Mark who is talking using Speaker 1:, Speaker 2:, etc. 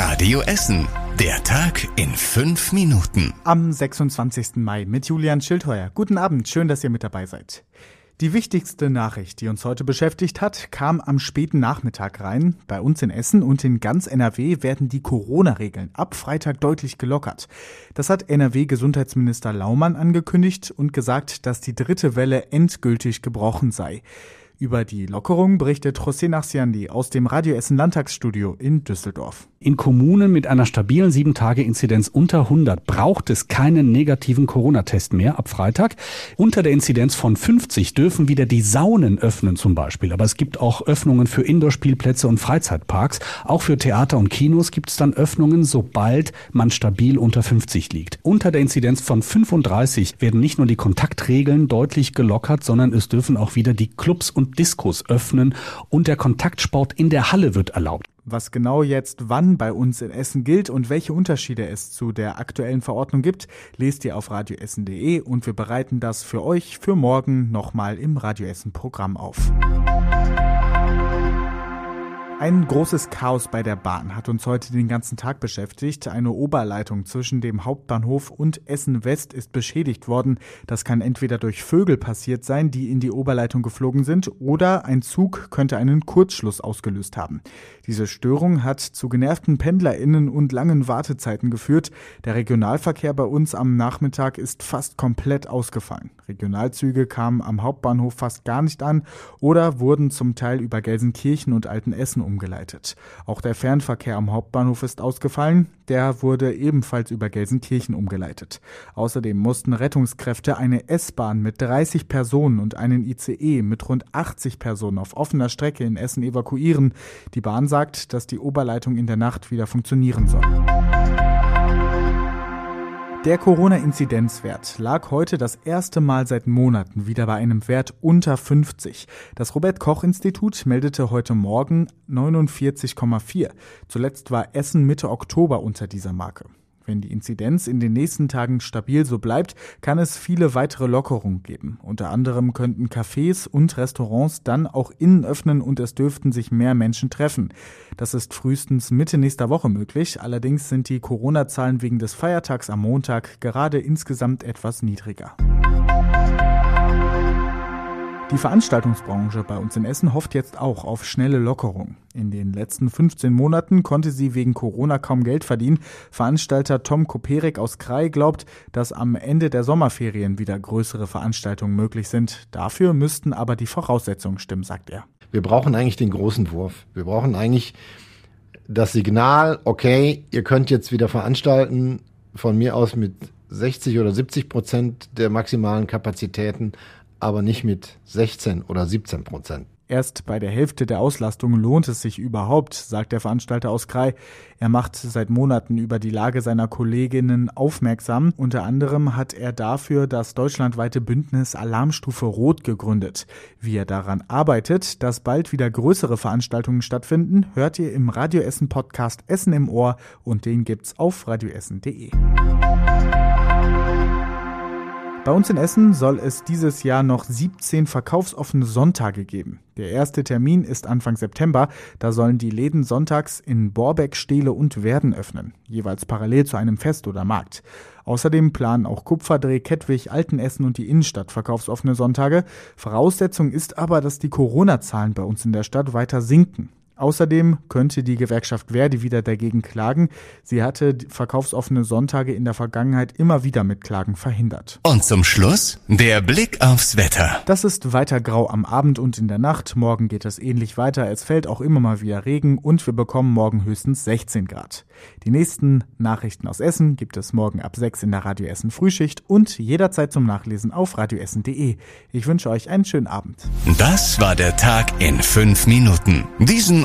Speaker 1: Radio Essen. Der Tag in fünf Minuten.
Speaker 2: Am 26. Mai mit Julian Schildheuer. Guten Abend, schön, dass ihr mit dabei seid. Die wichtigste Nachricht, die uns heute beschäftigt hat, kam am späten Nachmittag rein. Bei uns in Essen und in ganz NRW werden die Corona-Regeln ab Freitag deutlich gelockert. Das hat NRW-Gesundheitsminister Laumann angekündigt und gesagt, dass die dritte Welle endgültig gebrochen sei. Über die Lockerung berichtet José Nachsiandi aus dem Radio Essen Landtagsstudio in Düsseldorf.
Speaker 3: In Kommunen mit einer stabilen 7-Tage-Inzidenz unter 100 braucht es keinen negativen Corona-Test mehr ab Freitag. Unter der Inzidenz von 50 dürfen wieder die Saunen öffnen zum Beispiel. Aber es gibt auch Öffnungen für Indoor-Spielplätze und Freizeitparks. Auch für Theater und Kinos gibt es dann Öffnungen, sobald man stabil unter 50 liegt. Unter der Inzidenz von 35 werden nicht nur die Kontaktregeln deutlich gelockert, sondern es dürfen auch wieder die Clubs und und Diskos öffnen und der Kontaktsport in der Halle wird erlaubt.
Speaker 2: Was genau jetzt wann bei uns in Essen gilt und welche Unterschiede es zu der aktuellen Verordnung gibt, lest ihr auf radioessen.de und wir bereiten das für euch für morgen nochmal im Radioessen Programm auf. Ein großes Chaos bei der Bahn hat uns heute den ganzen Tag beschäftigt. Eine Oberleitung zwischen dem Hauptbahnhof und Essen West ist beschädigt worden. Das kann entweder durch Vögel passiert sein, die in die Oberleitung geflogen sind, oder ein Zug könnte einen Kurzschluss ausgelöst haben. Diese Störung hat zu genervten PendlerInnen und langen Wartezeiten geführt. Der Regionalverkehr bei uns am Nachmittag ist fast komplett ausgefallen. Regionalzüge kamen am Hauptbahnhof fast gar nicht an oder wurden zum Teil über Gelsenkirchen und Altenessen umgeleitet. Auch der Fernverkehr am Hauptbahnhof ist ausgefallen. Der wurde ebenfalls über Gelsenkirchen umgeleitet. Außerdem mussten Rettungskräfte eine S-Bahn mit 30 Personen und einen ICE mit rund 80 Personen auf offener Strecke in Essen evakuieren. Die Bahn sagt, dass die Oberleitung in der Nacht wieder funktionieren soll. Der Corona-Inzidenzwert lag heute das erste Mal seit Monaten wieder bei einem Wert unter 50. Das Robert-Koch-Institut meldete heute Morgen 49,4. Zuletzt war Essen Mitte Oktober unter dieser Marke. Wenn die Inzidenz in den nächsten Tagen stabil so bleibt, kann es viele weitere Lockerungen geben. Unter anderem könnten Cafés und Restaurants dann auch innen öffnen und es dürften sich mehr Menschen treffen. Das ist frühestens Mitte nächster Woche möglich. Allerdings sind die Corona-Zahlen wegen des Feiertags am Montag gerade insgesamt etwas niedriger. Die Veranstaltungsbranche bei uns in Essen hofft jetzt auch auf schnelle Lockerung. In den letzten 15 Monaten konnte sie wegen Corona kaum Geld verdienen. Veranstalter Tom Koperik aus Krai glaubt, dass am Ende der Sommerferien wieder größere Veranstaltungen möglich sind. Dafür müssten aber die Voraussetzungen stimmen, sagt er.
Speaker 4: Wir brauchen eigentlich den großen Wurf. Wir brauchen eigentlich das Signal, okay, ihr könnt jetzt wieder veranstalten, von mir aus mit 60 oder 70 Prozent der maximalen Kapazitäten, aber nicht mit 16 oder 17 Prozent.
Speaker 2: Erst bei der Hälfte der Auslastung lohnt es sich überhaupt, sagt der Veranstalter aus Krai. Er macht seit Monaten über die Lage seiner Kolleginnen aufmerksam. Unter anderem hat er dafür das deutschlandweite Bündnis Alarmstufe Rot gegründet. Wie er daran arbeitet, dass bald wieder größere Veranstaltungen stattfinden, hört ihr im Radio Essen Podcast Essen im Ohr und den gibt's auf radioessen.de. Bei uns in Essen soll es dieses Jahr noch 17 verkaufsoffene Sonntage geben. Der erste Termin ist Anfang September. Da sollen die Läden sonntags in Borbeck, Steele und Werden öffnen, jeweils parallel zu einem Fest oder Markt. Außerdem planen auch Kupferdreh, Kettwig, Altenessen und die Innenstadt verkaufsoffene Sonntage. Voraussetzung ist aber, dass die Corona-Zahlen bei uns in der Stadt weiter sinken. Außerdem könnte die Gewerkschaft Verdi wieder dagegen klagen. Sie hatte verkaufsoffene Sonntage in der Vergangenheit immer wieder mit Klagen verhindert.
Speaker 1: Und zum Schluss der Blick aufs Wetter.
Speaker 2: Das ist weiter grau am Abend und in der Nacht. Morgen geht es ähnlich weiter. Es fällt auch immer mal wieder Regen und wir bekommen morgen höchstens 16 Grad. Die nächsten Nachrichten aus Essen gibt es morgen ab 6 in der Radio Essen Frühschicht und jederzeit zum Nachlesen auf radioessen.de. Ich wünsche euch einen schönen Abend.
Speaker 1: Das war der Tag in fünf Minuten. Diesen